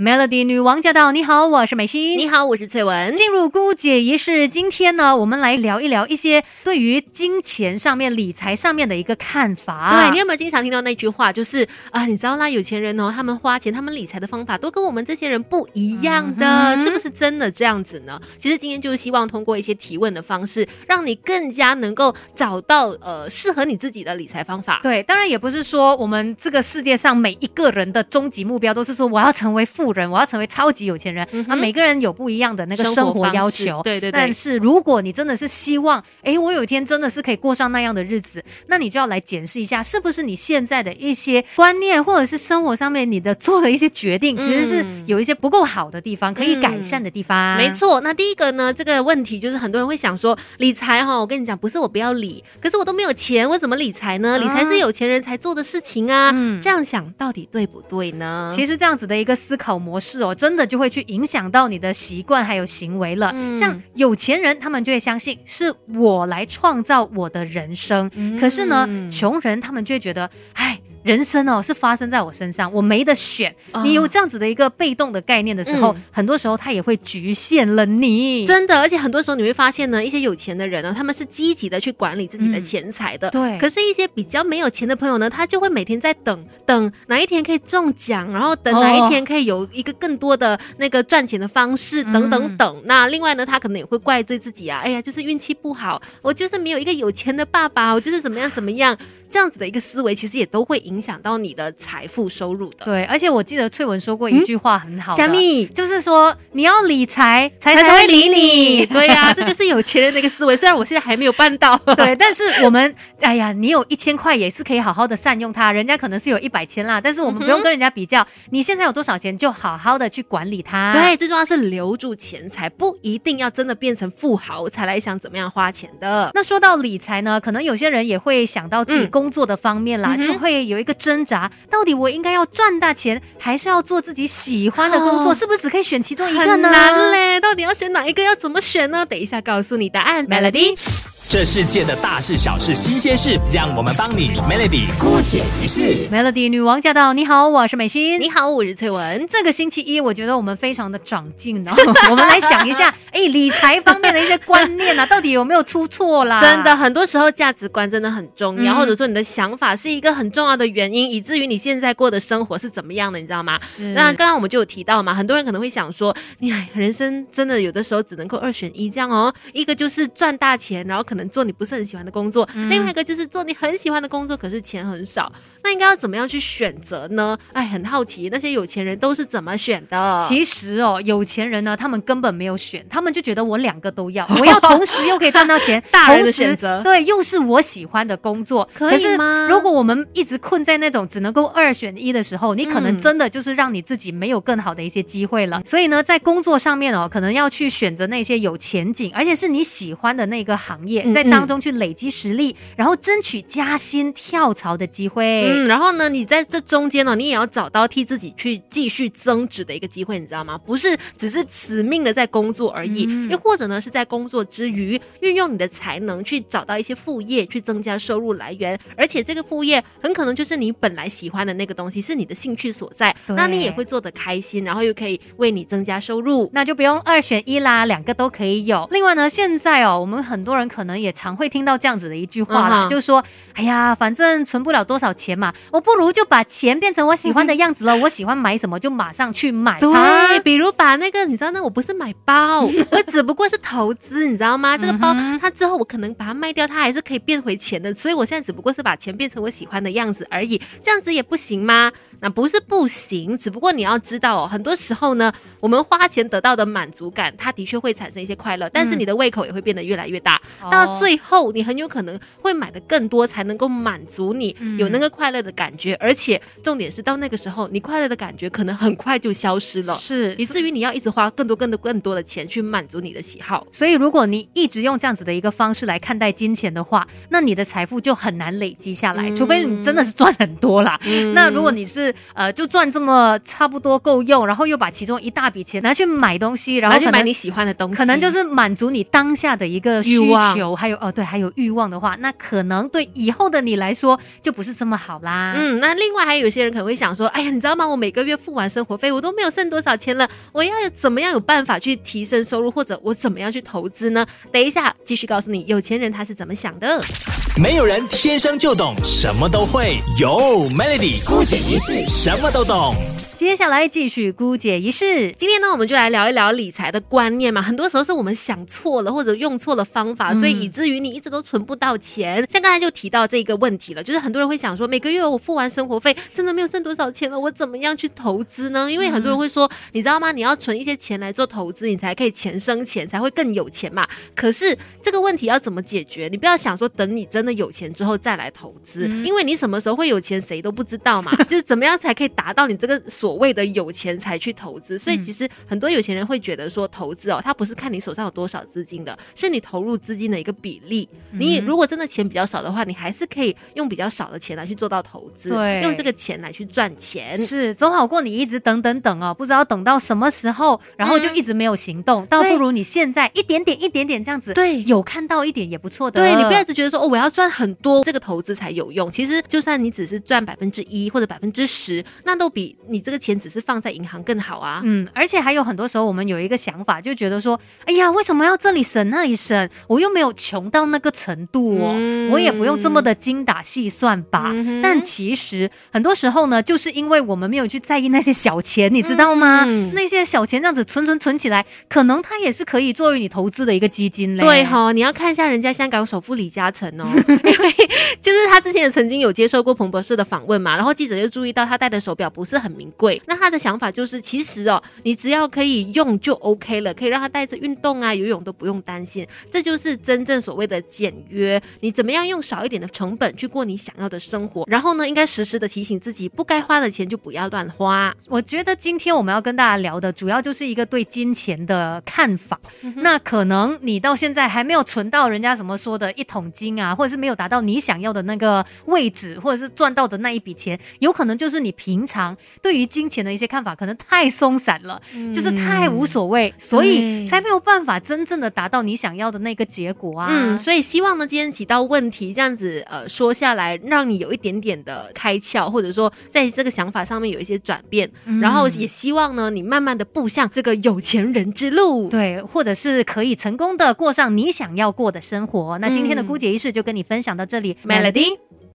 Melody 女王驾到！你好，我是美心。你好，我是翠文。进入姑姐仪式，今天呢，我们来聊一聊一些对于金钱上面、理财上面的一个看法。对你有没有经常听到那句话，就是啊，你知道啦，有钱人哦，他们花钱、他们理财的方法都跟我们这些人不一样的，是不是真的这样子呢？其实今天就是希望通过一些提问的方式，让你更加能够找到呃适合你自己的理财方法。对，当然也不是说我们这个世界上每一个人的终极目标都是说我要成为富。人，我要成为超级有钱人啊！每个人有不一样的那个生活要求，对对对。但是如果你真的是希望，哎，我有一天真的是可以过上那样的日子，那你就要来检视一下，是不是你现在的一些观念，或者是生活上面你的做的一些决定，其实是有一些不够好的地方，可以改善的地方。没错。那第一个呢，这个问题就是很多人会想说，理财哈，我跟你讲，不是我不要理，可是我都没有钱，我怎么理财呢？理财是有钱人才做的事情啊。嗯这样想到底对不对呢？其实这样子的一个思考模式哦，真的。就会去影响到你的习惯还有行为了。像有钱人，他们就会相信是我来创造我的人生。可是呢，穷人他们就会觉得，哎。人生哦，是发生在我身上，我没得选。你有这样子的一个被动的概念的时候，很多时候他也会局限了你。真的，而且很多时候你会发现呢，一些有钱的人呢，他们是积极的去管理自己的钱财的。对。可是，一些比较没有钱的朋友呢，他就会每天在等等哪一天可以中奖，然后等哪一天可以有一个更多的那个赚钱的方式，等等等。那另外呢，他可能也会怪罪自己啊，哎呀，就是运气不好，我就是没有一个有钱的爸爸，我就是怎么样怎么样。这样子的一个思维，其实也都会影响到你的财富收入的。对，而且我记得翠文说过一句话很好，虾米，就是说你要理财，财才会理你。对呀，这就是有钱人的一个思维。虽然我现在还没有办到，对，但是我们，哎呀，你有一千块也是可以好好的善用它，人家可能是有一百千啦，但是我们不用跟人家比较，你现在有多少钱，就好好的去管理它。对，最重要是留住钱财，不一定要真的变成富豪才来想怎么样花钱的。那说到理财呢，可能有些人也会想到自己工作的方面啦，就会有一个挣扎，到底我应该要赚大钱，还是要做自己喜欢的工作？是不是只可以选其中一个呢？很难嘞，到底要选哪一个？要怎么选呢？等一下告诉你答案，Melody。这世界的大事小事新鲜事，让我们帮你 Melody 姑解一世。Melody 女王驾到！你好，我是美心。你好，我是翠文。这个星期一，我觉得我们非常的长进哦。我们来想一下，哎，理财方面的一些观念啊，到底有没有出错啦？真的，很多时候价值观真的很重要，或者说你的想法是一个很重要的原因，以至于你现在过的生活是怎么样的，你知道吗？那刚刚我们就有提到嘛，很多人可能会想说，你人生真的有的时候只能够二选一这样哦，一个就是赚大钱，然后可能做你不是很喜欢的工作，另外一个就是做你很喜欢的工作，可是钱很少。那应该要怎么样去选择呢？哎，很好奇那些有钱人都是怎么选的。其实哦，有钱人呢，他们根本没有选，他们就觉得我两个都要，我要同时又可以赚到钱，大人的选择，对，又是我喜欢的工作，可以吗？如果我们一直困在那种只能够二选一的时候，你可能真的就是让你自己没有更好的一些机会了。所以呢，在工作上面哦，可能要去选择那些有前景，而且是你喜欢的那个行业，在当中去累积实力，然后争取加薪跳槽的机会。嗯，然后呢，你在这中间呢，你也要找到替自己去继续增值的一个机会，你知道吗？不是只是死命的在工作而已，又或者呢，是在工作之余运用你的才能去找到一些副业，去增加收入来源。而且这个副业很可能就是你本来喜欢的那个东西，是你的兴趣所在，那你也会做得开心，然后又可以为你增加收入，那就不用二选一啦，两个都可以有。另外呢，现在哦，我们很多人可能也常会听到这样子的一句话啦，就是说，哎呀，反正存不了多少钱嘛，我。不如就把钱变成我喜欢的样子了。我喜欢买什么就马上去买。对，比如把那个，你知道，那我不是买包，我只不过是投资，你知道吗？这个包它之后我可能把它卖掉，它还是可以变回钱的。所以我现在只不过是把钱变成我喜欢的样子而已。这样子也不行吗？那不是不行，只不过你要知道哦，很多时候呢，我们花钱得到的满足感，它的确会产生一些快乐，但是你的胃口也会变得越来越大。到最后，你很有可能会买的更多，才能够满足你有那个快乐的感。感觉，而且重点是到那个时候，你快乐的感觉可能很快就消失了，是以至于你要一直花更多、更多、更多的钱去满足你的喜好。所以，如果你一直用这样子的一个方式来看待金钱的话，那你的财富就很难累积下来，除非你真的是赚很多啦。那如果你是是呃，就赚这么差不多够用，然后又把其中一大笔钱拿去买东西，然后去买你喜欢的东西，可能就是满足你当下的一个需求，还有哦对，还有欲望的话，那可能对以后的你来说就不是这么好啦。嗯，那另外还有一些人可能会想说，哎呀，你知道吗？我每个月付完生活费，我都没有剩多少钱了，我要怎么样有办法去提升收入，或者我怎么样去投资呢？等一下继续告诉你，有钱人他是怎么想的。没有人天生就懂什么都会，有 Melody 孤姐一世什么都懂。接下来继续姑姐仪式。今天呢，我们就来聊一聊理财的观念嘛。很多时候是我们想错了，或者用错了方法，所以以至于你一直都存不到钱。像刚才就提到这个问题了，就是很多人会想说，每个月我付完生活费，真的没有剩多少钱了，我怎么样去投资呢？因为很多人会说，你知道吗？你要存一些钱来做投资，你才可以钱生钱，才会更有钱嘛。可是这个问题要怎么解决？你不要想说等你真的有钱之后再来投资，因为你什么时候会有钱，谁都不知道嘛。就是怎么样才可以达到你这个所。所谓的有钱才去投资，所以其实很多有钱人会觉得说投资哦，他不是看你手上有多少资金的，是你投入资金的一个比例。你如果真的钱比较少的话，你还是可以用比较少的钱来去做到投资，对，用这个钱来去赚钱，是总好过你一直等等等哦，不知道等到什么时候，然后就一直没有行动，倒不如你现在一点点一点点这样子，对，有看到一点也不错的。对你不要一直觉得说哦，我要赚很多，这个投资才有用。其实就算你只是赚百分之一或者百分之十，那都比你这个。钱只是放在银行更好啊，嗯，而且还有很多时候，我们有一个想法，就觉得说，哎呀，为什么要这里省那里省？我又没有穷到那个程度哦，我也不用这么的精打细算吧。但其实很多时候呢，就是因为我们没有去在意那些小钱，你知道吗？那些小钱这样子存存存起来，可能它也是可以作为你投资的一个基金嘞。对哈，你要看一下人家香港首富李嘉诚哦，因为就是他之前也曾经有接受过彭博士的访问嘛，然后记者就注意到他戴的手表不是很名贵。那他的想法就是，其实哦，你只要可以用就 OK 了，可以让他带着运动啊、游泳都不用担心，这就是真正所谓的简约。你怎么样用少一点的成本去过你想要的生活？然后呢，应该时时的提醒自己，不该花的钱就不要乱花。我觉得今天我们要跟大家聊的主要就是一个对金钱的看法。那可能你到现在还没有存到人家什么说的一桶金啊，或者是没有达到你想要的那个位置，或者是赚到的那一笔钱，有可能就是你平常对于金金钱的一些看法可能太松散了，就是太无所谓，所以才没有办法真正的达到你想要的那个结果啊。嗯，所以希望呢，今天几道问题这样子呃说下来，让你有一点点的开窍，或者说在这个想法上面有一些转变，然后也希望呢，你慢慢的步向这个有钱人之路，对，或者是可以成功的过上你想要过的生活。那今天的姑姐仪式就跟你分享到这里，Melody。